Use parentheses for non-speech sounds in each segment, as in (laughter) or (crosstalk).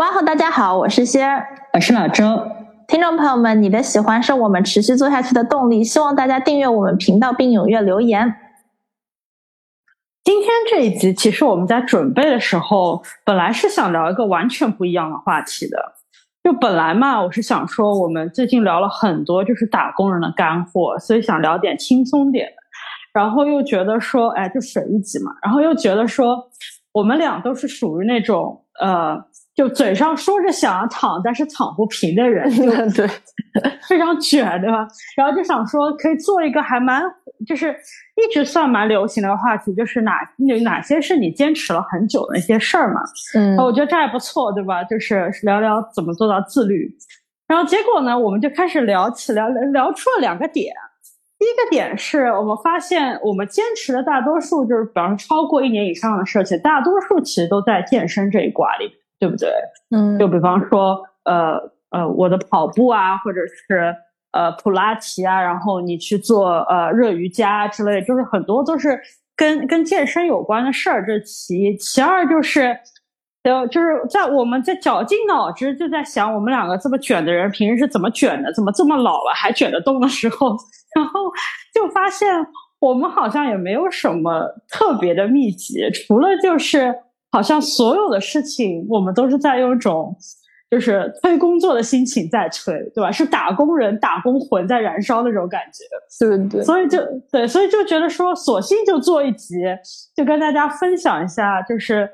哇吼！大家好，我是仙儿，我是老周。听众朋友们，你的喜欢是我们持续做下去的动力，希望大家订阅我们频道并踊跃留言。今天这一集，其实我们在准备的时候，本来是想聊一个完全不一样的话题的。就本来嘛，我是想说，我们最近聊了很多就是打工人的干货，所以想聊点轻松点的。然后又觉得说，哎，就水一集嘛。然后又觉得说，我们俩都是属于那种呃。就嘴上说着想要躺，但是躺不平的人，(laughs) 对，(laughs) 非常卷，对吧？然后就想说，可以做一个还蛮，就是一直算蛮流行的话题，就是哪有哪些是你坚持了很久的一些事儿嘛？嗯，我觉得这还不错，对吧？就是聊聊怎么做到自律。然后结果呢，我们就开始聊起聊聊出了两个点。第一个点是我们发现，我们坚持的大多数就是，比方说超过一年以上的事情，大多数其实都在健身这一挂里。对不对？嗯，就比方说，呃呃，我的跑步啊，或者是呃普拉提啊，然后你去做呃热瑜伽之类，就是很多都是跟跟健身有关的事儿。这其一，其二就是，就就是在我们在绞尽脑汁就在想，我们两个这么卷的人，平时是怎么卷的？怎么这么老了还卷得动的时候，然后就发现我们好像也没有什么特别的秘籍，除了就是。好像所有的事情，我们都是在用一种就是催工作的心情在催，对吧？是打工人打工魂在燃烧那种感觉，对对。所以就对，所以就觉得说，索性就做一集，就跟大家分享一下，就是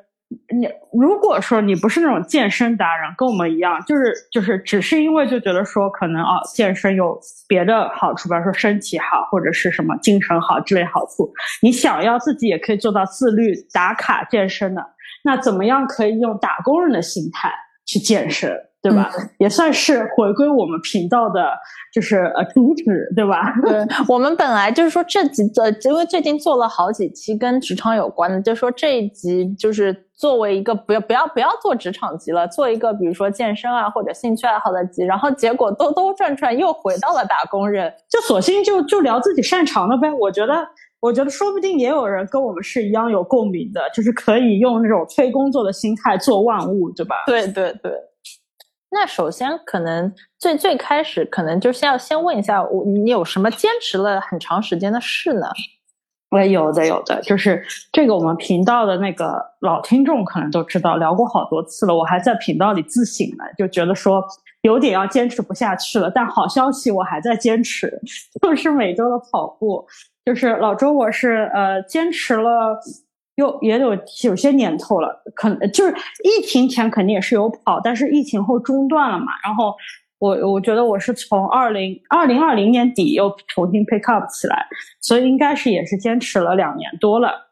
你如果说你不是那种健身达人，跟我们一样，就是就是只是因为就觉得说可能啊，健身有别的好处，比方说身体好或者是什么精神好之类好处，你想要自己也可以做到自律打卡健身的。那怎么样可以用打工人的心态去健身，对吧？也算是回归我们频道的，就是呃主旨，对吧？(laughs) 对我们本来就是说这集的，因为最近做了好几期跟职场有关的，就说这一集就是作为一个不要不要不要做职场集了，做一个比如说健身啊或者兴趣爱好的集，然后结果兜兜转转又回到了打工人，就索性就就聊自己擅长的呗。我觉得。我觉得说不定也有人跟我们是一样有共鸣的，就是可以用那种催工作的心态做万物，对吧？对对对。那首先可能最最开始可能就先要先问一下我，你有什么坚持了很长时间的事呢？我有的有的，就是这个我们频道的那个老听众可能都知道，聊过好多次了。我还在频道里自省呢，就觉得说有点要坚持不下去了。但好消息，我还在坚持，就是每周的跑步。就是老周，我是呃坚持了，有也有有些年头了，可能就是疫情前肯定也是有跑，但是疫情后中断了嘛。然后我我觉得我是从二零二零二零年底又重新 pick up 起来，所以应该是也是坚持了两年多了。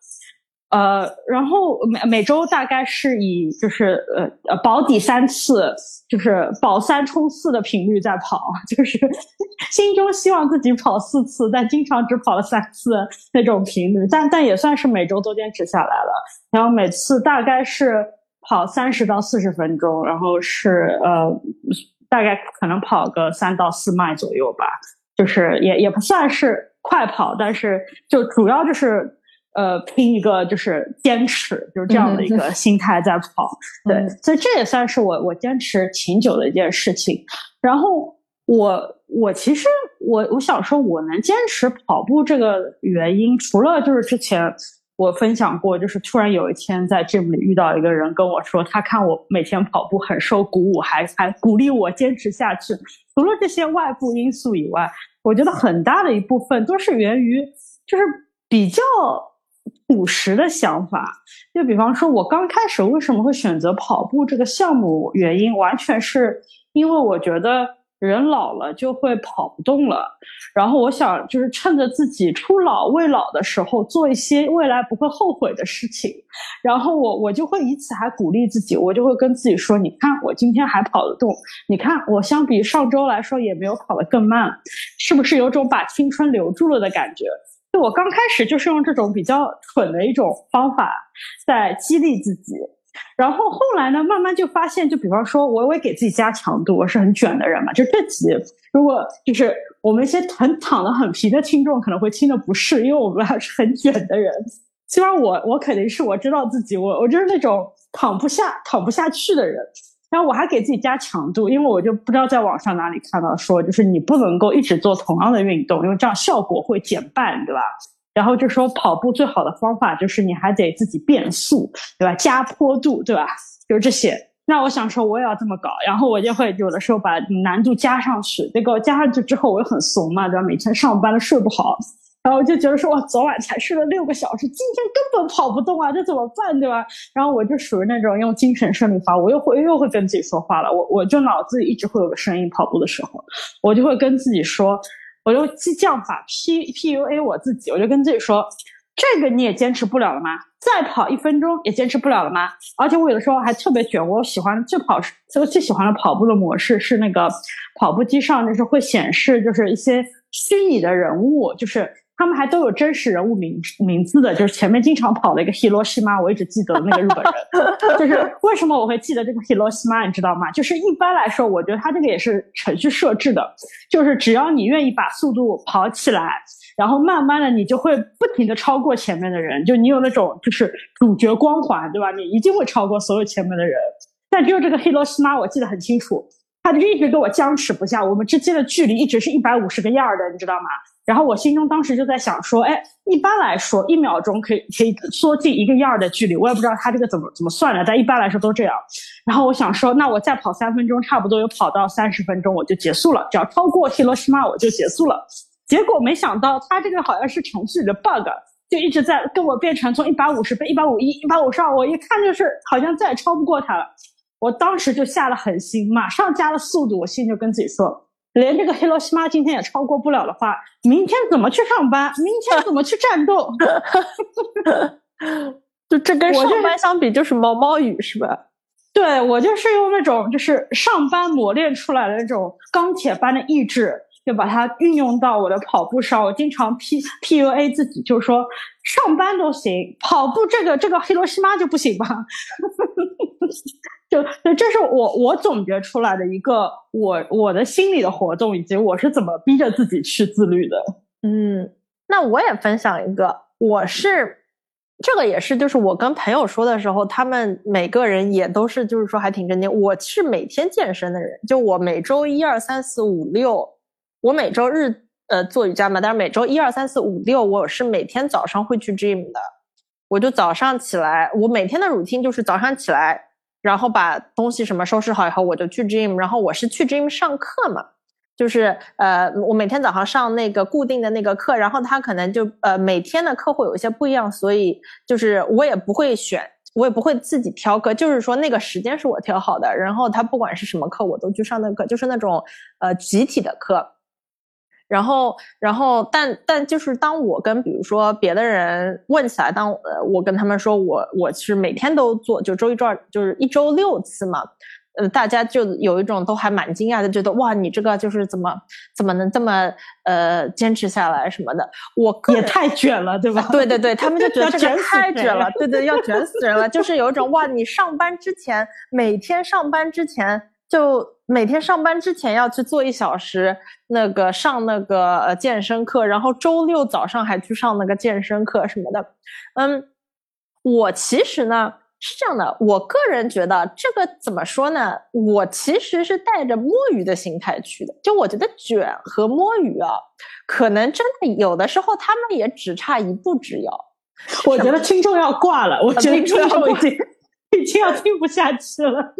呃，然后每每周大概是以就是呃呃保底三次，就是保三冲四的频率在跑，就是 (laughs) 心中希望自己跑四次，但经常只跑了三次那种频率，但但也算是每周都坚持下来了。然后每次大概是跑三十到四十分钟，然后是呃大概可能跑个三到四迈左右吧，就是也也不算是快跑，但是就主要就是。呃，拼一个就是坚持，就是这样的一个心态在跑，对，所以这也算是我我坚持挺久的一件事情。然后我我其实我我想说，我能坚持跑步这个原因，除了就是之前我分享过，就是突然有一天在 gym 里遇到一个人跟我说，他看我每天跑步很受鼓舞，还还鼓励我坚持下去。除了这些外部因素以外，我觉得很大的一部分都是源于就是比较。朴实的想法，就比方说，我刚开始为什么会选择跑步这个项目？原因完全是因为我觉得人老了就会跑不动了，然后我想就是趁着自己初老未老的时候，做一些未来不会后悔的事情。然后我我就会以此还鼓励自己，我就会跟自己说：你看我今天还跑得动，你看我相比上周来说也没有跑得更慢，是不是有种把青春留住了的感觉？就我刚开始就是用这种比较蠢的一种方法在激励自己。然后后来呢，慢慢就发现，就比方说，我我也给自己加强度，我是很卷的人嘛。就这集，如果就是我们一些很躺的很平的听众可能会听的不适，因为我们还是很卷的人。起码我我肯定是我知道自己，我我就是那种躺不下、躺不下去的人。然后我还给自己加强度，因为我就不知道在网上哪里看到说，就是你不能够一直做同样的运动，因为这样效果会减半，对吧？然后就说跑步最好的方法就是你还得自己变速，对吧？加坡度，对吧？就这些。那我想说我也要这么搞，然后我就会有的时候把难度加上去。这个加上去之后我又很怂嘛，对吧？每天上班都睡不好，然后我就觉得说我昨晚才睡了六个小时，今天根本跑不动啊，这怎么办，对吧？然后我就属于那种用精神胜利法，我又会又会跟自己说话了。我我就脑子里一直会有个声音，跑步的时候，我就会跟自己说。我就激将法 P P U A 我自己，我就跟自己说，这个你也坚持不了了吗？再跑一分钟也坚持不了了吗？而且我有的时候还特别卷，我喜欢最跑这个最喜欢的跑步的模式是那个跑步机上就是会显示就是一些虚拟的人物，就是。他们还都有真实人物名名字的，就是前面经常跑的一个 Hiroshima，我一直记得那个日本人。就是为什么我会记得这个 Hiroshima，你知道吗？就是一般来说，我觉得他这个也是程序设置的，就是只要你愿意把速度跑起来，然后慢慢的你就会不停的超过前面的人，就你有那种就是主角光环，对吧？你一定会超过所有前面的人。但只有这个 Hiroshima，我记得很清楚，他就一直跟我僵持不下，我们之间的距离一直是一百五十个 yard 的，你知道吗？然后我心中当时就在想说，哎，一般来说一秒钟可以可以缩进一个 yard 的距离，我也不知道他这个怎么怎么算的，但一般来说都这样。然后我想说，那我再跑三分钟，差不多有跑到三十分钟我就结束了，只要超过 Hiroshima 我就结束了。结果没想到他这个好像是程序里的 bug，就一直在跟我变成从一百五十变一百五一、一百五十二，我一看就是好像再也超不过他了。我当时就下了狠心，马上加了速度，我心就跟自己说。连这个黑罗西妈今天也超过不了的话，明天怎么去上班？明天怎么去战斗？(laughs) 就这跟上班相比，就是毛毛雨是吧？对我就是用那种就是上班磨练出来的那种钢铁般的意志，就把它运用到我的跑步上。我经常 P P U A 自己，就是说上班都行，跑步这个这个黑罗西妈就不行吧？就 (laughs) 就，这是我我总结出来的一个我我的心理的活动，以及我是怎么逼着自己去自律的。嗯，那我也分享一个，我是这个也是，就是我跟朋友说的时候，他们每个人也都是就是说还挺震惊。我是每天健身的人，就我每周一二三四五六，我每周日呃做瑜伽嘛，但是每周一二三四五六，我是每天早上会去 gym 的。我就早上起来，我每天的 routine 就是早上起来。然后把东西什么收拾好以后，我就去 gym。然后我是去 gym 上课嘛，就是呃，我每天早上上那个固定的那个课，然后他可能就呃每天的课会有一些不一样，所以就是我也不会选，我也不会自己挑课，就是说那个时间是我挑好的。然后他不管是什么课，我都去上那个课，就是那种呃集体的课。然后，然后，但但就是当我跟比如说别的人问起来，当呃我跟他们说我我是每天都做，就周一周二就是一周六次嘛，呃，大家就有一种都还蛮惊讶的，觉得哇，你这个就是怎么怎么能这么呃坚持下来什么的，我也太卷了，对吧？对对对，他们就觉得这个太卷了，对对，要卷死人了，就是有一种哇，你上班之前每天上班之前。就每天上班之前要去做一小时那个上那个呃健身课，然后周六早上还去上那个健身课什么的。嗯，我其实呢是这样的，我个人觉得这个怎么说呢？我其实是带着摸鱼的心态去的。就我觉得卷和摸鱼啊，可能真的有的时候他们也只差一步之遥。我觉得听众要挂了，我觉得听众已经。(laughs) 已经要听不下去了，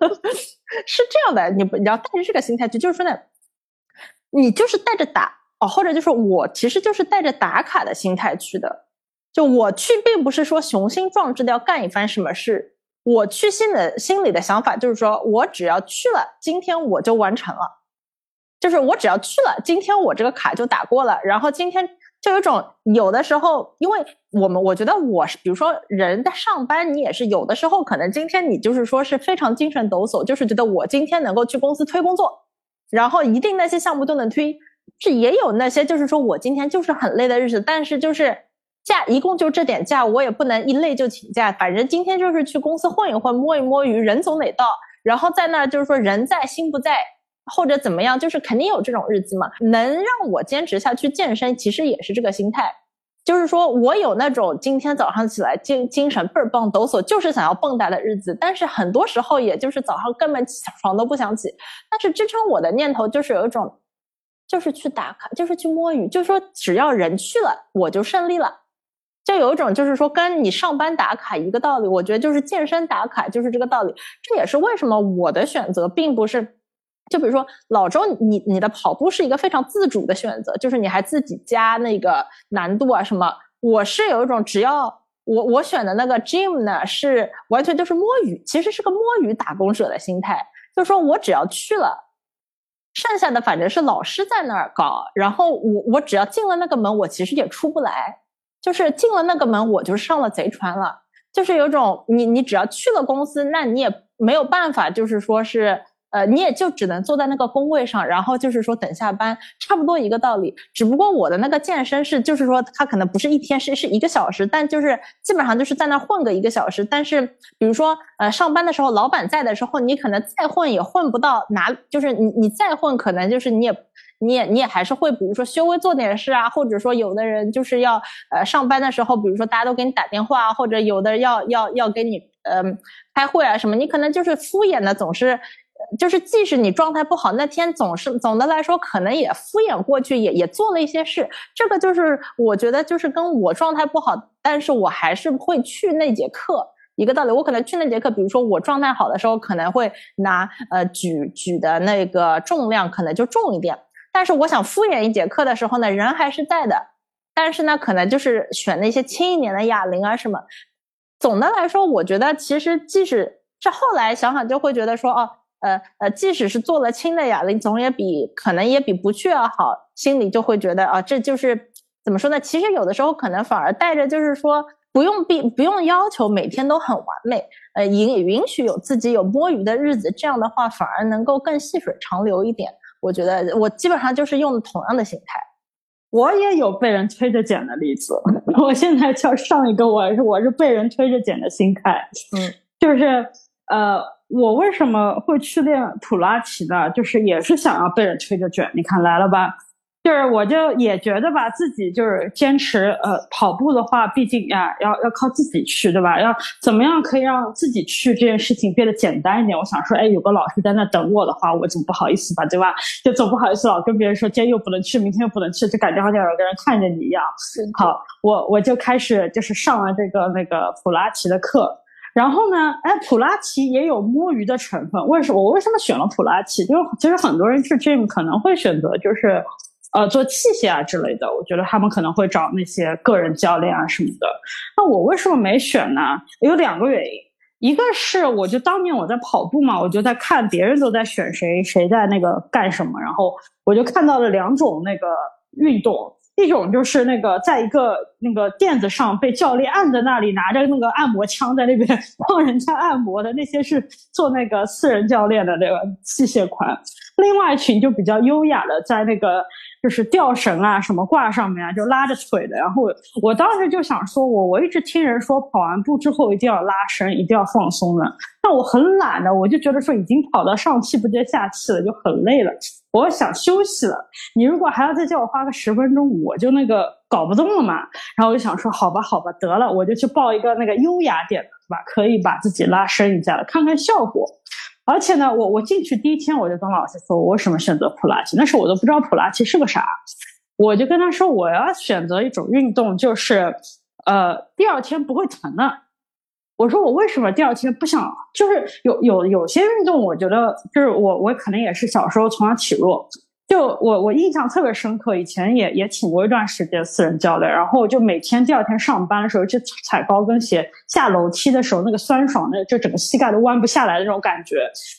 (laughs) 是这样的，你不你要带着这个心态去，就是说呢，你就是带着打哦，或者就是我其实就是带着打卡的心态去的，就我去并不是说雄心壮志的要干一番什么事，我去心的心里的想法就是说我只要去了，今天我就完成了，就是我只要去了，今天我这个卡就打过了，然后今天就有种有的时候，因为我们我觉得我是，比如说人在上班，你也是有的时候可能今天你就是说是非常精神抖擞，就是觉得我今天能够去公司推工作，然后一定那些项目都能推，是也有那些就是说我今天就是很累的日子，但是就是假一共就这点假，我也不能一累就请假，反正今天就是去公司混一混，摸一摸鱼，人总得到，然后在那儿就是说人在心不在。或者怎么样，就是肯定有这种日子嘛。能让我坚持下去健身，其实也是这个心态，就是说我有那种今天早上起来精精神倍儿棒、抖擞，就是想要蹦跶的日子。但是很多时候，也就是早上根本起床都不想起。但是支撑我的念头就是有一种，就是去打卡，就是去摸鱼，就是说只要人去了，我就胜利了。就有一种就是说跟你上班打卡一个道理。我觉得就是健身打卡就是这个道理。这也是为什么我的选择并不是。就比如说老周，你你的跑步是一个非常自主的选择，就是你还自己加那个难度啊什么。我是有一种只要我我选的那个 gym 呢，是完全就是摸鱼，其实是个摸鱼打工者的心态，就是说我只要去了，剩下的反正是老师在那儿搞，然后我我只要进了那个门，我其实也出不来，就是进了那个门，我就上了贼船了，就是有种你你只要去了公司，那你也没有办法，就是说是。呃，你也就只能坐在那个工位上，然后就是说等下班，差不多一个道理。只不过我的那个健身是，就是说它可能不是一天，是是一个小时，但就是基本上就是在那混个一个小时。但是比如说，呃，上班的时候老板在的时候，你可能再混也混不到哪，就是你你再混，可能就是你也你也你也还是会，比如说稍微做点事啊，或者说有的人就是要呃上班的时候，比如说大家都给你打电话，或者有的要要要给你嗯开会啊什么，你可能就是敷衍的总是。就是即使你状态不好，那天总是总的来说可能也敷衍过去，也也做了一些事。这个就是我觉得就是跟我状态不好，但是我还是会去那节课一个道理。我可能去那节课，比如说我状态好的时候，可能会拿呃举举的那个重量可能就重一点。但是我想敷衍一节课的时候呢，人还是在的，但是呢，可能就是选那些轻一点的哑铃啊什么。总的来说，我觉得其实即使是后来想想，就会觉得说哦。呃呃，即使是做了轻的哑铃，总也比可能也比不去要好，心里就会觉得啊，这就是怎么说呢？其实有的时候可能反而带着就是说，不用必不用要求每天都很完美，呃，允允许有自己有摸鱼的日子，这样的话反而能够更细水长流一点。我觉得我基本上就是用同样的心态。我也有被人推着减的例子，(laughs) 我现在叫上一个，我是我是被人推着减的心态，嗯，就是呃。我为什么会去练普拉提呢？就是也是想要被人推着卷。你看来了吧？就是我就也觉得吧，自己就是坚持呃跑步的话，毕竟呀要要靠自己去，对吧？要怎么样可以让自己去这件事情变得简单一点？我想说，哎，有个老师在那等我的话，我总不好意思吧，对吧？就总不好意思老跟别人说今天又不能去，明天又不能去，就感觉好像有个人看着你一样。好，我我就开始就是上了这个那个普拉提的课。然后呢？哎，普拉提也有摸鱼的成分。为什么我为什么选了普拉提？就是其实很多人去 gym 可能会选择就是，呃，做器械啊之类的。我觉得他们可能会找那些个人教练啊什么的。那我为什么没选呢？有两个原因。一个是我就当年我在跑步嘛，我就在看别人都在选谁，谁在那个干什么，然后我就看到了两种那个运动。一种就是那个在一个那个垫子上被教练按在那里，拿着那个按摩枪在那边帮人家按摩的那些是做那个私人教练的那个器械款。另外一群就比较优雅的在那个就是吊绳啊什么挂上面啊就拉着腿的。然后我当时就想说，我我一直听人说跑完步之后一定要拉伸，一定要放松的。那我很懒的，我就觉得说已经跑到上气不接下气了，就很累了。我想休息了，你如果还要再叫我花个十分钟，我就那个搞不动了嘛。然后我就想说，好吧，好吧，得了，我就去报一个那个优雅点的，是吧？可以把自己拉伸一下的，看看效果。而且呢，我我进去第一天我就跟老师说，我为什么选择普拉提？那时候我都不知道普拉提是个啥，我就跟他说，我要选择一种运动，就是呃，第二天不会疼的。我说我为什么第二天不想？就是有有有些运动，我觉得就是我我可能也是小时候从小体弱，就我我印象特别深刻，以前也也请过一段时间私人教练，然后就每天第二天上班的时候，就踩高跟鞋下楼梯的时候，那个酸爽的，就整个膝盖都弯不下来的那种感觉，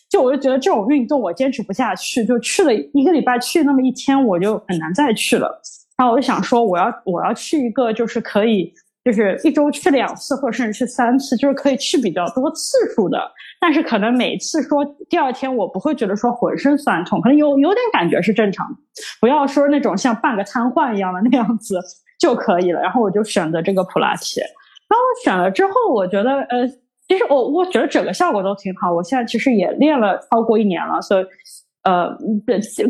就我就觉得这种运动我坚持不下去，就去了一个礼拜去那么一天，我就很难再去了。然后我就想说，我要我要去一个就是可以。就是一周去两次，或者甚至去三次，就是可以去比较多次数的。但是可能每次说第二天我不会觉得说浑身酸痛，可能有有点感觉是正常的，不要说那种像半个瘫痪一样的那样子就可以了。然后我就选择这个普拉提。当我选了之后，我觉得呃，其实我我觉得整个效果都挺好。我现在其实也练了超过一年了，所以呃，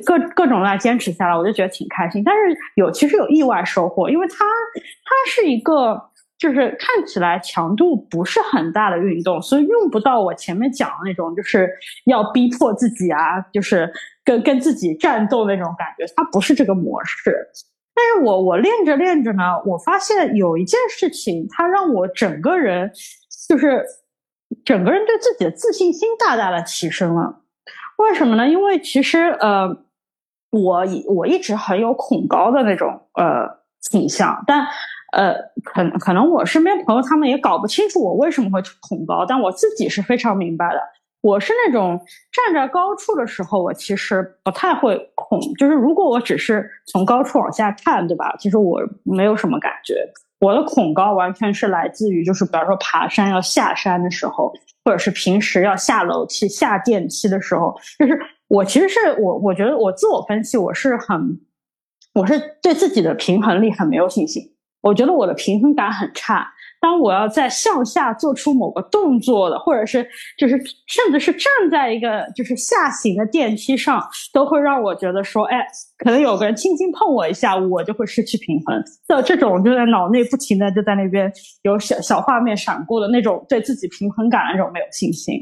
各各种来坚持下来，我就觉得挺开心。但是有其实有意外收获，因为它它是一个就是看起来强度不是很大的运动，所以用不到我前面讲的那种就是要逼迫自己啊，就是跟跟自己战斗那种感觉。它不是这个模式。但是我我练着练着呢，我发现有一件事情，它让我整个人就是整个人对自己的自信心大大的提升了。为什么呢？因为其实呃，我我一直很有恐高的那种呃倾向，但呃，可可能我身边朋友他们也搞不清楚我为什么会恐高，但我自己是非常明白的。我是那种站在高处的时候，我其实不太会恐，就是如果我只是从高处往下看，对吧？其实我没有什么感觉。我的恐高完全是来自于，就是比方说爬山要下山的时候。或者是平时要下楼梯、下电梯的时候，就是我其实是我，我觉得我自我分析，我是很，我是对自己的平衡力很没有信心，我觉得我的平衡感很差。当我要在向下做出某个动作的，或者是就是甚至是站在一个就是下行的电梯上，都会让我觉得说，哎，可能有个人轻轻碰我一下，我就会失去平衡。的这种就在脑内不停的就在那边有小小画面闪过的那种对自己平衡感那种没有信心。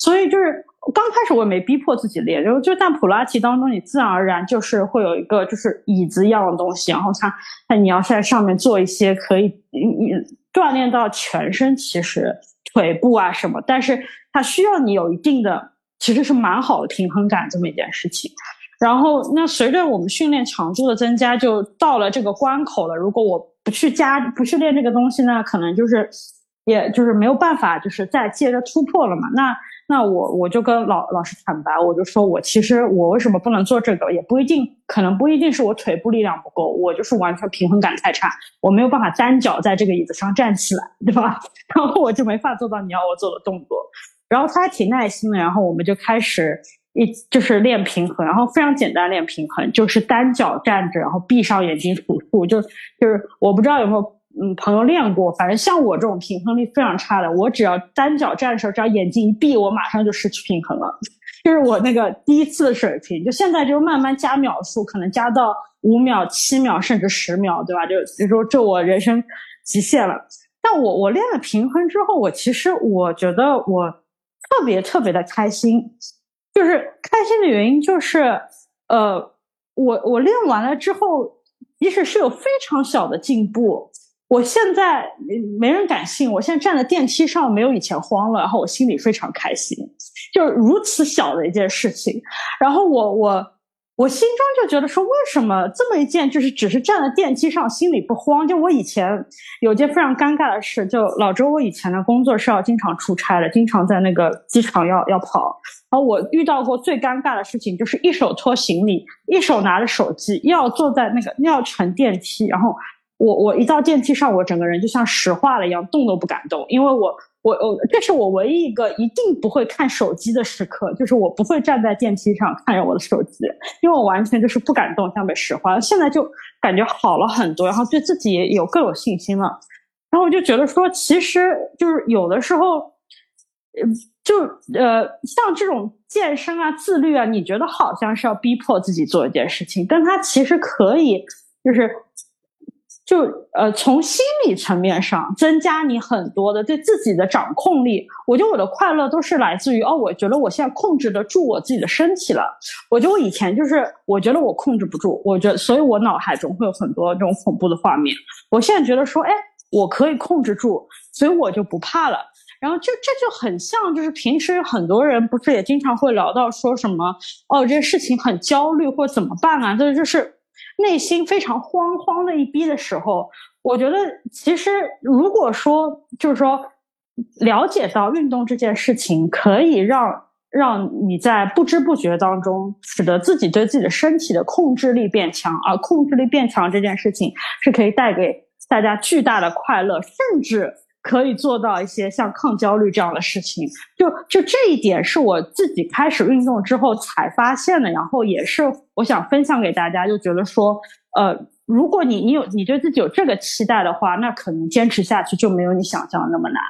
所以就是刚开始我也没逼迫自己练，就就在普拉提当中，你自然而然就是会有一个就是椅子一样的东西，然后它那你要在上面做一些可以你锻炼到全身，其实腿部啊什么，但是它需要你有一定的其实是蛮好的平衡感这么一件事情。然后那随着我们训练强度的增加，就到了这个关口了。如果我不去加不去练这个东西，那可能就是也就是没有办法，就是再接着突破了嘛。那那我我就跟老老师坦白，我就说我其实我为什么不能做这个，也不一定，可能不一定是我腿部力量不够，我就是完全平衡感太差，我没有办法单脚在这个椅子上站起来，对吧？(laughs) 然后我就没法做到你要我做的动作。然后他还挺耐心的，然后我们就开始一就是练平衡，然后非常简单练平衡，就是单脚站着，然后闭上眼睛数数，就就是我不知道有没有。嗯，朋友练过，反正像我这种平衡力非常差的，我只要单脚站的时候，只要眼睛一闭，我马上就失去平衡了。(laughs) 就是我那个第一次的水平，就现在就是慢慢加秒数，可能加到五秒、七秒甚至十秒，对吧？就就说这我人生极限了。但我我练了平衡之后，我其实我觉得我特别特别的开心，就是开心的原因就是，呃，我我练完了之后，即使是有非常小的进步。我现在没人敢信，我现在站在电梯上没有以前慌了，然后我心里非常开心，就是如此小的一件事情，然后我我我心中就觉得说，为什么这么一件就是只是站在电梯上心里不慌？就我以前有件非常尴尬的事，就老周，我以前的工作是要经常出差的，经常在那个机场要要跑，然后我遇到过最尴尬的事情就是一手拖行李，一手拿着手机，要坐在那个要乘电梯，然后。我我一到电梯上，我整个人就像石化了一样，动都不敢动，因为我我我这是我唯一一个一定不会看手机的时刻，就是我不会站在电梯上看着我的手机，因为我完全就是不敢动，像被石化了。现在就感觉好了很多，然后对自己也有更有信心了。然后我就觉得说，其实就是有的时候，嗯，就呃，像这种健身啊、自律啊，你觉得好像是要逼迫自己做一件事情，但它其实可以就是。就呃，从心理层面上增加你很多的对自己的掌控力。我觉得我的快乐都是来自于哦，我觉得我现在控制得住我自己的身体了。我觉得我以前就是我觉得我控制不住，我觉得所以我脑海中会有很多这种恐怖的画面。我现在觉得说，哎，我可以控制住，所以我就不怕了。然后就这就很像，就是平时很多人不是也经常会聊到说什么哦，这事情很焦虑或怎么办啊？这就是内心非常慌慌的一逼的时候。我觉得其实如果说就是说了解到运动这件事情可以让让你在不知不觉当中使得自己对自己的身体的控制力变强，而控制力变强这件事情是可以带给大家巨大的快乐，甚至。可以做到一些像抗焦虑这样的事情，就就这一点是我自己开始运动之后才发现的，然后也是我想分享给大家，就觉得说，呃，如果你你有你对自己有这个期待的话，那可能坚持下去就没有你想象的那么难。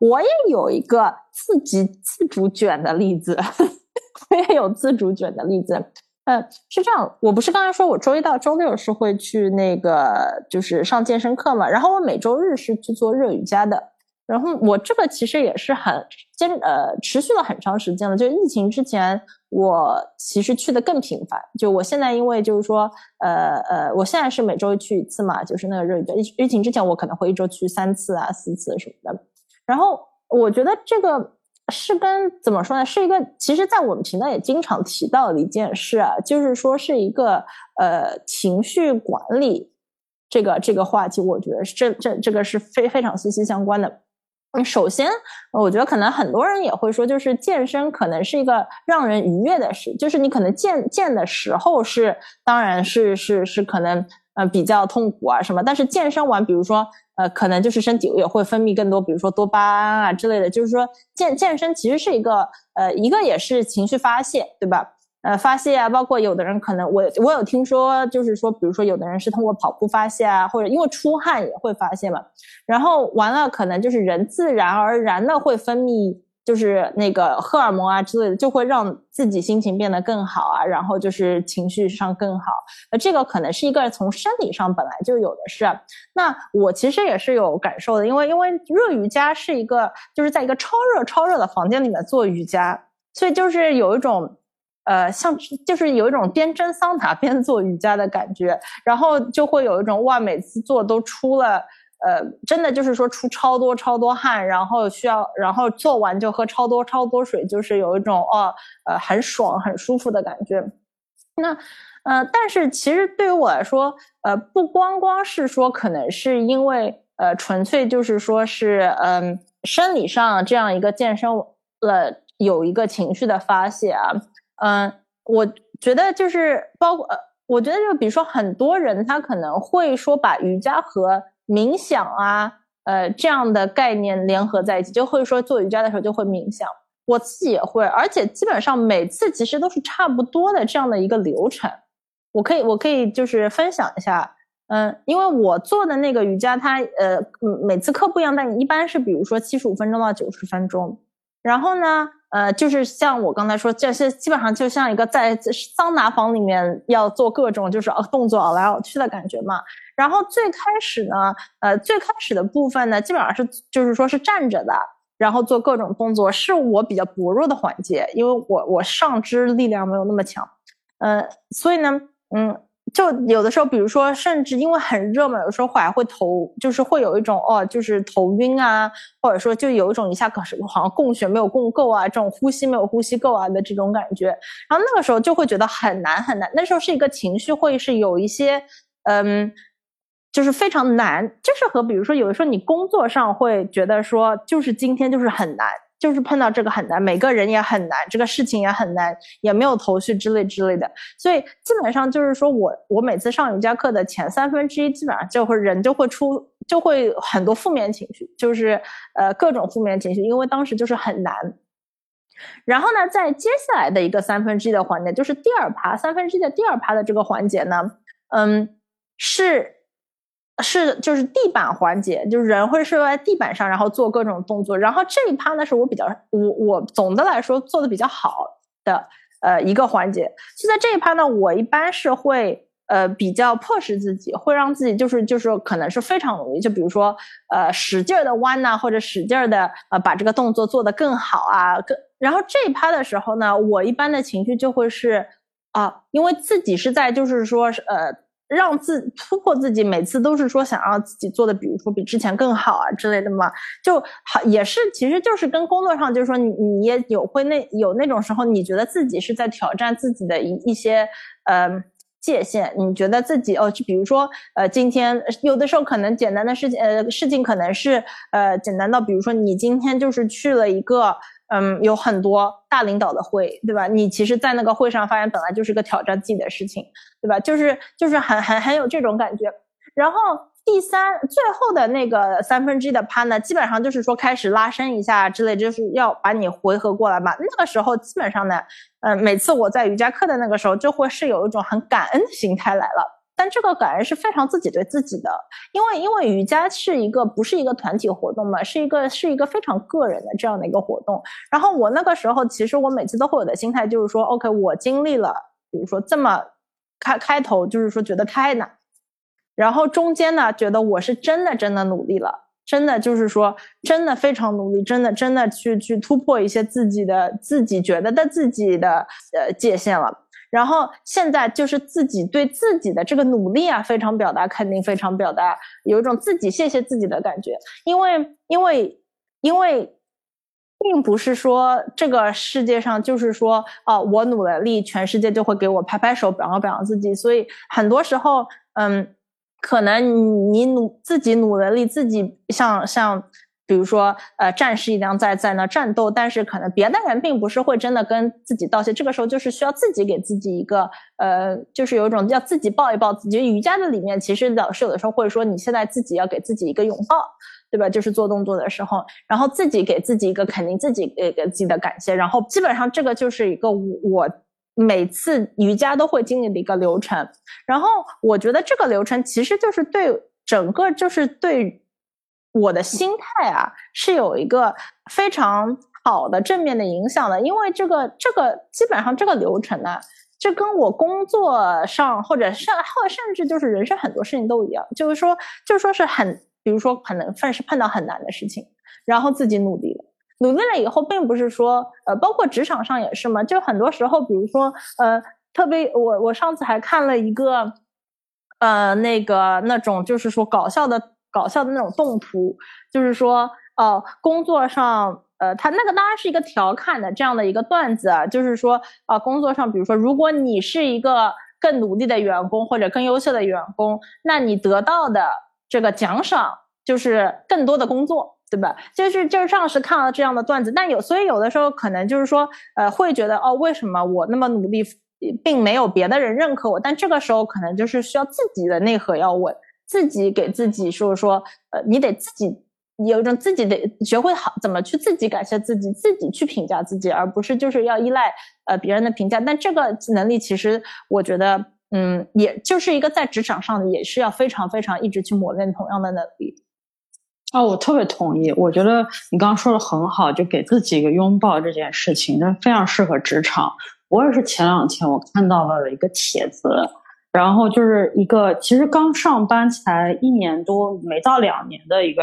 我也有一个自己自主卷的例子，(laughs) 我也有自主卷的例子。呃，是这样，我不是刚才说我周一到周六是会去那个就是上健身课嘛，然后我每周日是去做热瑜伽的，然后我这个其实也是很坚呃持续了很长时间了，就疫情之前我其实去的更频繁，就我现在因为就是说呃呃我现在是每周去一次嘛，就是那个热瑜伽，疫疫情之前我可能会一周去三次啊四次什么的，然后我觉得这个。是跟怎么说呢？是一个，其实，在我们频道也经常提到的一件事啊，就是说是一个呃情绪管理这个这个话题，我觉得这这这个是非非常息息相关的。首先，我觉得可能很多人也会说，就是健身可能是一个让人愉悦的事，就是你可能健健的时候是，当然是是是可能呃比较痛苦啊什么，但是健身完，比如说。呃，可能就是身体也会分泌更多，比如说多巴胺啊之类的。就是说，健健身其实是一个，呃，一个也是情绪发泄，对吧？呃，发泄啊，包括有的人可能，我我有听说，就是说，比如说有的人是通过跑步发泄啊，或者因为出汗也会发泄嘛。然后完了，可能就是人自然而然的会分泌。就是那个荷尔蒙啊之类的，就会让自己心情变得更好啊，然后就是情绪上更好。那，这个可能是一个从生理上本来就有的事。那我其实也是有感受的，因为因为热瑜伽是一个就是在一个超热超热的房间里面做瑜伽，所以就是有一种呃像就是有一种边蒸桑拿边做瑜伽的感觉，然后就会有一种哇，每次做都出了。呃，真的就是说出超多超多汗，然后需要，然后做完就喝超多超多水，就是有一种哦，呃，很爽很舒服的感觉。那，呃，但是其实对于我来说，呃，不光光是说可能是因为呃，纯粹就是说是嗯，生理上这样一个健身了有一个情绪的发泄啊，嗯，我觉得就是包括，呃，我觉得就比如说很多人他可能会说把瑜伽和冥想啊，呃，这样的概念联合在一起，就会说做瑜伽的时候就会冥想。我自己也会，而且基本上每次其实都是差不多的这样的一个流程。我可以，我可以就是分享一下，嗯，因为我做的那个瑜伽，它呃每次课不一样，但一般是比如说七十五分钟到九十分钟。然后呢？呃，就是像我刚才说，这些基本上就像一个在桑拿房里面要做各种就是动作熬来熬去的感觉嘛。然后最开始呢，呃，最开始的部分呢，基本上是就是说是站着的，然后做各种动作，是我比较薄弱的环节，因为我我上肢力量没有那么强，呃，所以呢，嗯。就有的时候，比如说，甚至因为很热嘛，有时候还会头，就是会有一种哦，就是头晕啊，或者说就有一种一下可是好像供血没有供够啊，这种呼吸没有呼吸够啊的这种感觉。然后那个时候就会觉得很难很难，那时候是一个情绪会是有一些，嗯，就是非常难，就是和比如说有的时候你工作上会觉得说，就是今天就是很难。就是碰到这个很难，每个人也很难，这个事情也很难，也没有头绪之类之类的，所以基本上就是说我我每次上瑜伽课的前三分之一，基本上就会人就会出就会很多负面情绪，就是呃各种负面情绪，因为当时就是很难。然后呢，在接下来的一个三分之一的环节，就是第二趴三分之一的第二趴的这个环节呢，嗯是。是，就是地板环节，就是人会睡在地板上，然后做各种动作。然后这一趴呢，是我比较，我我总的来说做的比较好的呃一个环节。就在这一趴呢，我一般是会呃比较迫使自己，会让自己就是就是可能是非常容易，就比如说呃使劲的弯呐，或者使劲的呃把这个动作做得更好啊。更然后这一趴的时候呢，我一般的情绪就会是啊，因为自己是在就是说呃。让自突破自己，每次都是说想要自己做的，比如说比之前更好啊之类的嘛，就好也是，其实就是跟工作上，就是说你你也有会那有那种时候，你觉得自己是在挑战自己的一一些呃界限，你觉得自己哦，就比如说呃今天有的时候可能简单的事情呃事情可能是呃简单到比如说你今天就是去了一个。嗯，有很多大领导的会，对吧？你其实，在那个会上发现，本来就是个挑战自己的事情，对吧？就是就是很很很有这种感觉。然后第三，最后的那个三分之一的趴呢，基本上就是说开始拉伸一下之类，就是要把你回合过来嘛。那个时候基本上呢，嗯，每次我在瑜伽课的那个时候，就会是有一种很感恩的心态来了。但这个感恩是非常自己对自己的，因为因为瑜伽是一个不是一个团体活动嘛，是一个是一个非常个人的这样的一个活动。然后我那个时候其实我每次都会有的心态就是说，OK，我经历了，比如说这么开开头就是说觉得太难，然后中间呢觉得我是真的真的努力了，真的就是说真的非常努力，真的真的去去突破一些自己的自己觉得的自己的呃界限了。然后现在就是自己对自己的这个努力啊，非常表达肯定，非常表达有一种自己谢谢自己的感觉。因为因为因为，并不是说这个世界上就是说啊，我努了力，全世界就会给我拍拍手，表扬表扬自己。所以很多时候，嗯，可能你努自己努了力，自己像像。比如说，呃，战士一样在在那战斗，但是可能别的人并不是会真的跟自己道谢。这个时候就是需要自己给自己一个，呃，就是有一种要自己抱一抱自己。瑜伽的里面其实老师有的时候会说，你现在自己要给自己一个拥抱，对吧？就是做动作的时候，然后自己给自己一个肯定，自己给给自己的感谢。然后基本上这个就是一个我每次瑜伽都会经历的一个流程。然后我觉得这个流程其实就是对整个就是对。我的心态啊，是有一个非常好的正面的影响的，因为这个这个基本上这个流程呢，这跟我工作上或者甚或甚至就是人生很多事情都一样，就是说就是说是很，比如说可能凡是碰到很难的事情，然后自己努力了，努力了以后，并不是说呃，包括职场上也是嘛，就很多时候，比如说呃，特别我我上次还看了一个呃那个那种就是说搞笑的。搞笑的那种动图，就是说，呃，工作上，呃，他那个当然是一个调侃的这样的一个段子啊，就是说，啊，工作上，比如说，如果你是一个更努力的员工或者更优秀的员工，那你得到的这个奖赏就是更多的工作，对吧？就是就是上是看了这样的段子，但有所以有的时候可能就是说，呃，会觉得哦，为什么我那么努力，并没有别的人认可我？但这个时候可能就是需要自己的内核要稳。自己给自己说说，呃，你得自己有一种自己得学会好怎么去自己感谢自己，自己去评价自己，而不是就是要依赖呃别人的评价。但这个能力其实我觉得，嗯，也就是一个在职场上也是要非常非常一直去磨练同样的能力。啊，我特别同意，我觉得你刚刚说的很好，就给自己一个拥抱这件事情，那非常适合职场。我也是前两天我看到了一个帖子。然后就是一个其实刚上班才一年多没到两年的一个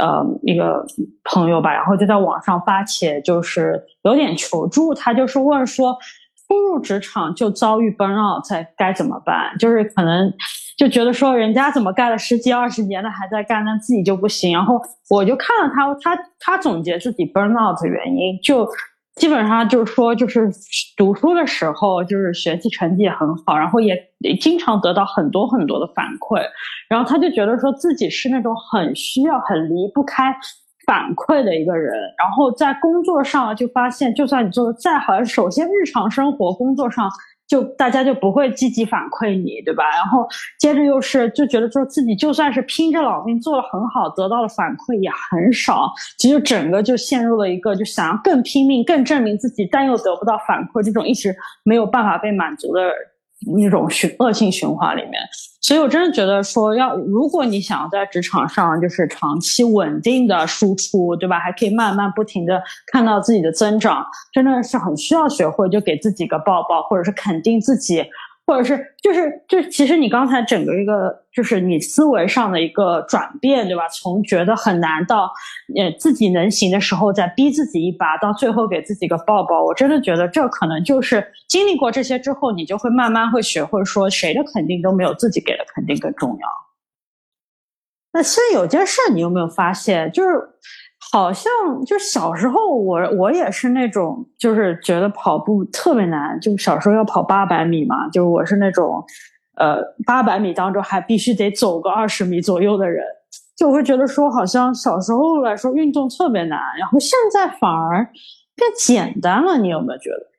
呃一个朋友吧，然后就在网上发帖，就是有点求助。他就是问说，初入职场就遭遇 burnout，在该怎么办？就是可能就觉得说，人家怎么干了十几二十年的还在干，那自己就不行。然后我就看了他，他他总结自己 burnout 的原因就。基本上就是说，就是读书的时候，就是学习成绩也很好，然后也经常得到很多很多的反馈，然后他就觉得说自己是那种很需要、很离不开反馈的一个人，然后在工作上就发现，就算你做的再好，首先日常生活、工作上。就大家就不会积极反馈你，对吧？然后接着又是就觉得说自己就算是拼着老命做的很好，得到了反馈也很少，其实整个就陷入了一个就想要更拼命、更证明自己，但又得不到反馈，这种一直没有办法被满足的。那种循恶性循环里面，所以我真的觉得说，要如果你想要在职场上就是长期稳定的输出，对吧？还可以慢慢不停的看到自己的增长，真的是很需要学会就给自己一个抱抱，或者是肯定自己或者是就是就其实你刚才整个一个就是你思维上的一个转变，对吧？从觉得很难到呃自己能行的时候再逼自己一把，到最后给自己一个抱抱，我真的觉得这可能就是经历过这些之后，你就会慢慢会学会说，谁的肯定都没有自己给的肯定更重要。那现在有件事你有没有发现，就是？好像就小时候，我我也是那种，就是觉得跑步特别难。就小时候要跑八百米嘛，就我是那种，呃，八百米当中还必须得走个二十米左右的人，就会觉得说，好像小时候来说运动特别难，然后现在反而变简单了。你有没有觉得？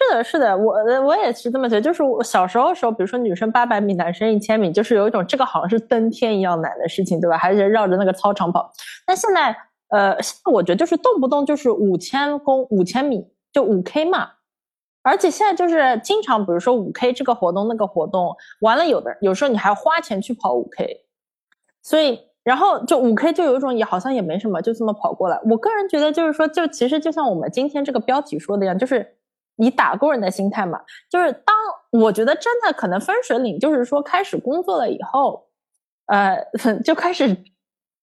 是的，是的，我我也是这么觉得。就是我小时候的时候，比如说女生八百米，男生一千米，就是有一种这个好像是登天一样难的事情，对吧？还是绕着那个操场跑。但现在。呃，现在我觉得就是动不动就是五千公五千米就五 K 嘛，而且现在就是经常，比如说五 K 这个活动那个活动完了，有的有时候你还花钱去跑五 K，所以然后就五 K 就有一种也好像也没什么，就这么跑过来。我个人觉得就是说，就其实就像我们今天这个标题说的一样，就是以打工人的心态嘛，就是当我觉得真的可能分水岭，就是说开始工作了以后，呃，(laughs) 就开始。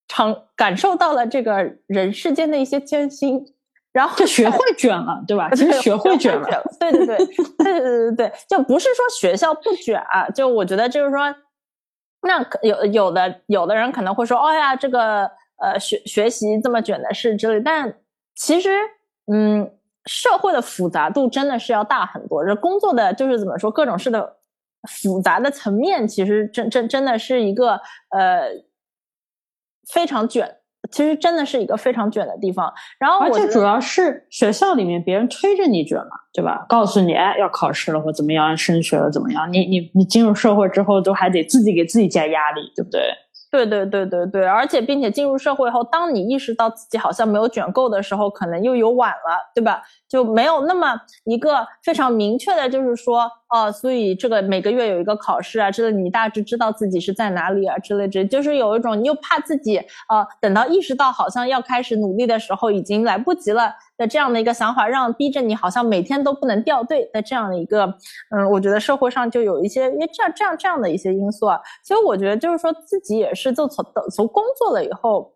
尝感受到了这个人世间的一些艰辛，然后就学会卷了，对吧？(laughs) 其实学会卷了，对对对对对对对，就不是说学校不卷啊，就我觉得就是说，那有有的有的人可能会说，哦呀，这个呃学学习这么卷的事之类，但其实嗯，社会的复杂度真的是要大很多，这工作的就是怎么说，各种事的复杂的层面，其实真真真的是一个呃。非常卷，其实真的是一个非常卷的地方。然后，而且主要是学校里面别人推着你卷嘛，对吧？告诉你，哎，要考试了或怎么样，升学了怎么样？你你你进入社会之后，都还得自己给自己加压力，对不对？对对对对对，而且并且进入社会后，当你意识到自己好像没有卷够的时候，可能又有晚了，对吧？就没有那么一个非常明确的，就是说，哦，所以这个每个月有一个考试啊，之类，你大致知道自己是在哪里啊，之类之类，就是有一种你又怕自己，呃，等到意识到好像要开始努力的时候，已经来不及了的这样的一个想法，让逼着你好像每天都不能掉队的这样的一个，嗯，我觉得社会上就有一些，因为这样这样这样的一些因素啊，所以我觉得就是说自己也是就从从工作了以后。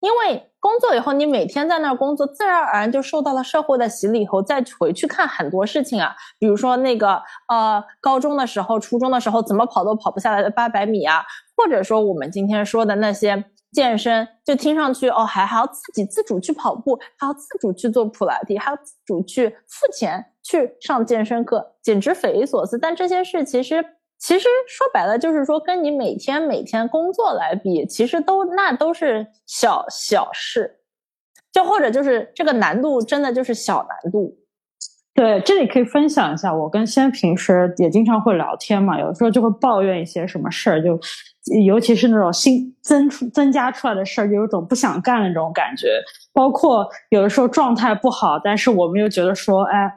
因为工作以后，你每天在那儿工作，自然而然就受到了社会的洗礼。以后再回去看很多事情啊，比如说那个呃，高中的时候、初中的时候，怎么跑都跑不下来的八百米啊，或者说我们今天说的那些健身，就听上去哦，还还要自己自主去跑步，还要自主去做普拉提，还要自主去付钱去上健身课，简直匪夷所思。但这些事其实。其实说白了，就是说跟你每天每天工作来比，其实都那都是小小事，就或者就是这个难度真的就是小难度。对，这里可以分享一下，我跟先平时也经常会聊天嘛，有时候就会抱怨一些什么事儿，就尤其是那种新增出增加出来的事儿，就有种不想干的那种感觉。包括有的时候状态不好，但是我们又觉得说，哎。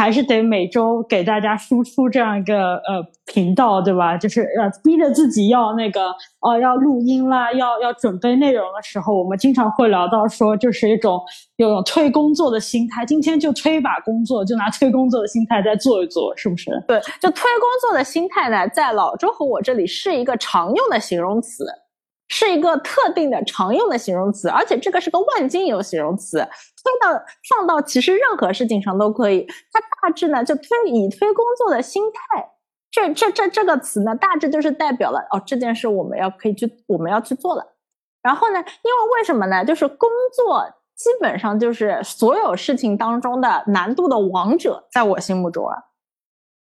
还是得每周给大家输出这样一个呃频道，对吧？就是要逼着自己要那个哦，要录音啦，要要准备内容的时候，我们经常会聊到说，就是一种有推工作的心态。今天就推一把工作，就拿推工作的心态再做一做，是不是？对，就推工作的心态呢，在老周和我这里是一个常用的形容词。是一个特定的常用的形容词，而且这个是个万金油形容词，推到放到其实任何事情上都可以。它大致呢就推以推工作的心态，这这这这个词呢大致就是代表了哦这件事我们要可以去我们要去做了。然后呢，因为为什么呢？就是工作基本上就是所有事情当中的难度的王者，在我心目中啊，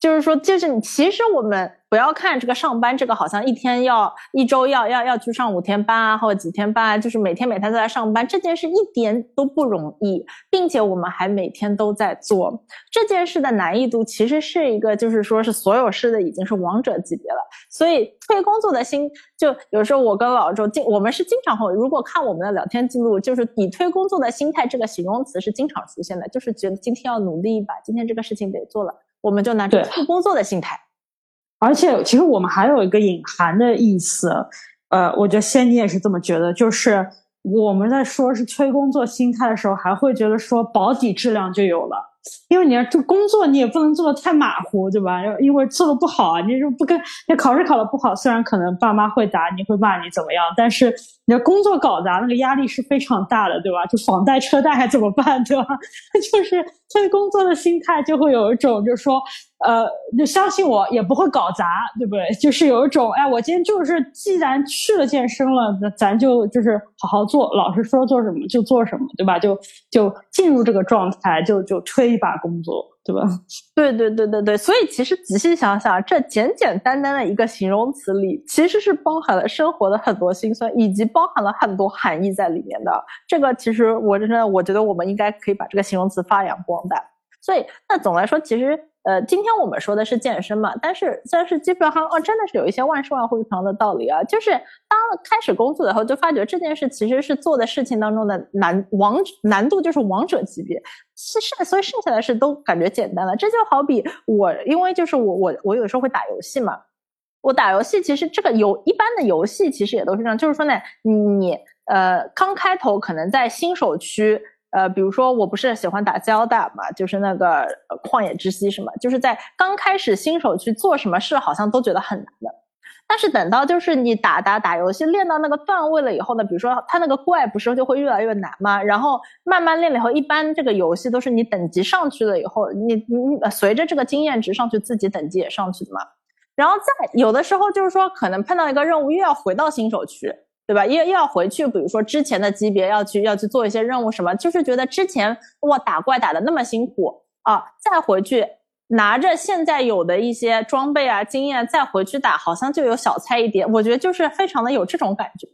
就是说就是你其实我们。不要看这个上班，这个好像一天要一周要要要去上五天班啊，或者几天班，啊就是每天每天都在上班，这件事一点都不容易，并且我们还每天都在做这件事的难易度，其实是一个就是说是所有事的已经是王者级别了。所以推工作的心，就有时候我跟老周经我们是经常会，如果看我们的聊天记录，就是以推工作的心态这个形容词是经常出现的，就是觉得今天要努力一把，今天这个事情得做了，我们就拿着不工作的心态。而且，其实我们还有一个隐含的意思，呃，我觉得仙妮也是这么觉得，就是我们在说是催工作心态的时候，还会觉得说保底质量就有了，因为你要做工作，你也不能做的太马虎，对吧？因为做的不好啊，你就不跟你考试考的不好，虽然可能爸妈会打你会骂你怎么样，但是你的工作搞砸，那个压力是非常大的，对吧？就房贷车贷还怎么办，对吧？(laughs) 就是对工作的心态就会有一种，就是说。呃，就相信我也不会搞砸，对不对？(laughs) 就是有一种，哎，我今天就是既然去了健身了，那咱就就是好好做，老师说做什么就做什么，对吧？就就进入这个状态，就就推一把工作，对吧？(laughs) 对对对对对，所以其实仔细想想，这简简单单的一个形容词里，其实是包含了生活的很多辛酸，以及包含了很多含义在里面的。这个其实我真的，我觉得我们应该可以把这个形容词发扬光大。所以，那总来说，其实。呃，今天我们说的是健身嘛，但是但是基本上哦，真的是有一些万事万物一常的道理啊。就是当开始工作以后，就发觉这件事其实是做的事情当中的难王难度就是王者级别，是剩所以剩下的事都感觉简单了。这就好比我，因为就是我我我有时候会打游戏嘛，我打游戏其实这个游一般的游戏其实也都是这样，就是说呢，你呃刚开头可能在新手区。呃，比如说我不是喜欢打焦打嘛，就是那个旷野之息什么，就是在刚开始新手去做什么事，好像都觉得很难的。但是等到就是你打打打游戏练到那个段位了以后呢，比如说他那个怪不是就会越来越难吗？然后慢慢练了以后，一般这个游戏都是你等级上去了以后，你你随着这个经验值上去，自己等级也上去的嘛。然后再有的时候就是说可能碰到一个任务又要回到新手区。对吧？又又要回去，比如说之前的级别要去要去做一些任务什么，就是觉得之前哇打怪打的那么辛苦啊，再回去拿着现在有的一些装备啊经验再回去打，好像就有小菜一碟。我觉得就是非常的有这种感觉。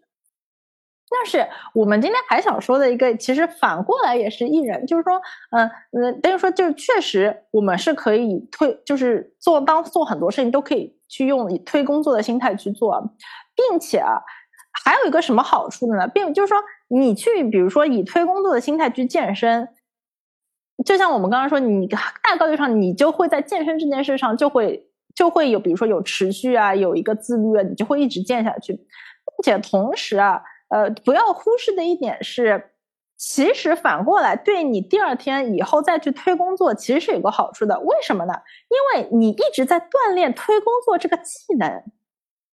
但是我们今天还想说的一个，其实反过来也是艺人，就是说，嗯嗯，等于说就是确实我们是可以推，就是做当做很多事情都可以去用以推工作的心态去做，并且啊。还有一个什么好处的呢？并就是说，你去比如说以推工作的心态去健身，就像我们刚刚说，你大概率上你就会在健身这件事上就会就会有，比如说有持续啊，有一个自律啊，你就会一直健下去。并且同时啊，呃，不要忽视的一点是，其实反过来对你第二天以后再去推工作，其实是有个好处的。为什么呢？因为你一直在锻炼推工作这个技能。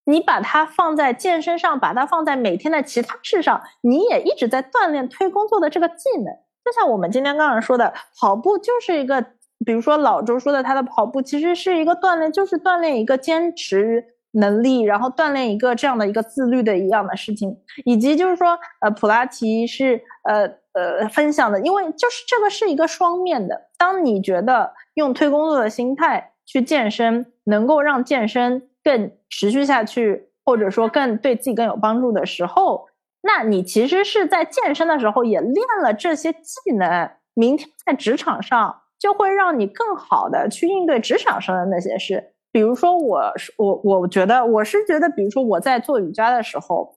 你把它放在健身上，把它放在每天的其他事上，你也一直在锻炼推工作的这个技能。就像我们今天刚刚说的，跑步就是一个，比如说老周说的，他的跑步其实是一个锻炼，就是锻炼一个坚持能力，然后锻炼一个这样的一个自律的一样的事情。以及就是说，呃，普拉提是呃呃分享的，因为就是这个是一个双面的。当你觉得用推工作的心态去健身，能够让健身。更持续下去，或者说更对自己更有帮助的时候，那你其实是在健身的时候也练了这些技能，明天在职场上就会让你更好的去应对职场上的那些事。比如说，我我我觉得我是觉得，比如说我在做瑜伽的时候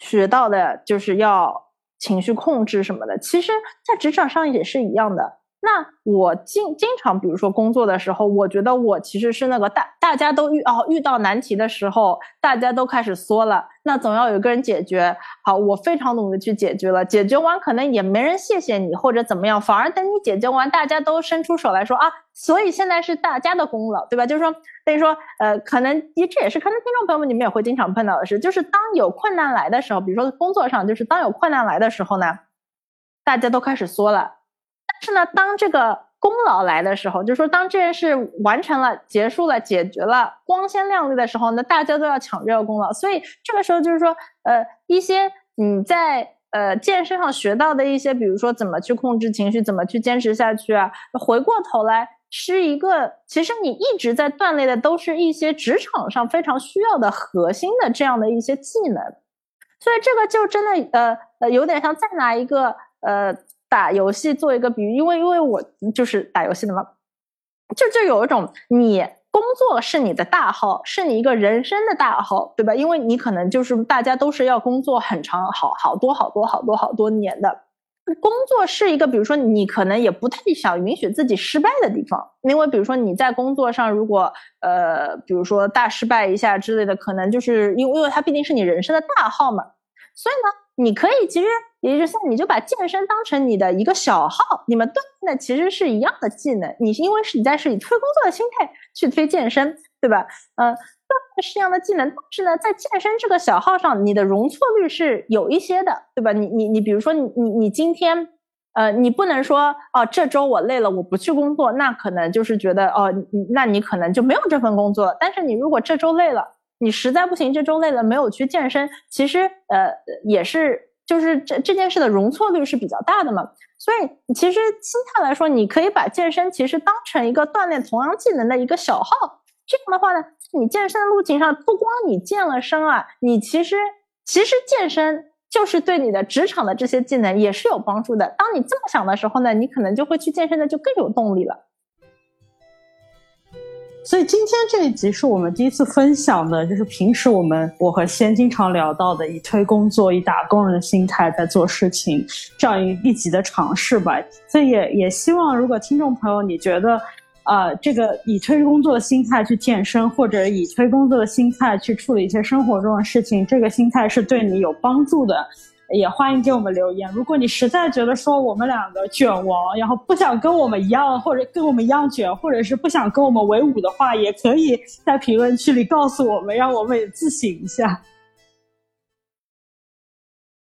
学到的就是要情绪控制什么的，其实在职场上也是一样的。那我经经常，比如说工作的时候，我觉得我其实是那个大大家都遇哦遇到难题的时候，大家都开始缩了，那总要有一个人解决。好，我非常努力去解决了，解决完可能也没人谢谢你或者怎么样，反而等你解决完，大家都伸出手来说啊，所以现在是大家的功劳，对吧？就是说等于说，呃，可能也这也是可能听众朋友们你们也会经常碰到的事，就是当有困难来的时候，比如说工作上，就是当有困难来的时候呢，大家都开始缩了。是呢，当这个功劳来的时候，就是说当这件事完成了、结束了、解决了、光鲜亮丽的时候，那大家都要抢这个功劳。所以这个时候就是说，呃，一些你在呃健身上学到的一些，比如说怎么去控制情绪，怎么去坚持下去啊，回过头来是一个，其实你一直在锻炼的都是一些职场上非常需要的核心的这样的一些技能。所以这个就真的呃呃有点像再拿一个呃。打游戏做一个比喻，因为因为我就是打游戏的嘛，就就有一种你工作是你的大号，是你一个人生的大号，对吧？因为你可能就是大家都是要工作很长，好好多好多好多好多年的工作是一个，比如说你可能也不太想允许自己失败的地方，因为比如说你在工作上如果呃，比如说大失败一下之类的，可能就是因为因为它毕竟是你人生的大号嘛，所以呢。你可以其实也就是像你就把健身当成你的一个小号，你们锻炼的其实是一样的技能。你因为是你在是以推工作的心态去推健身，对吧？呃，锻炼是一样的技能，但是呢，在健身这个小号上，你的容错率是有一些的，对吧？你你你，比如说你你你今天。呃，你不能说哦，这周我累了，我不去工作，那可能就是觉得哦，那你可能就没有这份工作。但是你如果这周累了，你实在不行，这周累了没有去健身，其实呃也是就是这这件事的容错率是比较大的嘛。所以其实心态来说，你可以把健身其实当成一个锻炼同样技能的一个小号。这样的话呢，你健身的路径上不光你健了身啊，你其实其实健身。就是对你的职场的这些技能也是有帮助的。当你这么想的时候呢，你可能就会去健身的就更有动力了。所以今天这一集是我们第一次分享的，就是平时我们我和先经常聊到的，以推工作、以打工人的心态在做事情这样一一集的尝试吧。所以也也希望，如果听众朋友你觉得。啊，这个以推工作的心态去健身，或者以推工作的心态去处理一些生活中的事情，这个心态是对你有帮助的，也欢迎给我们留言。如果你实在觉得说我们两个卷王，然后不想跟我们一样，或者跟我们一样卷，或者是不想跟我们为伍的话，也可以在评论区里告诉我们，让我们也自省一下。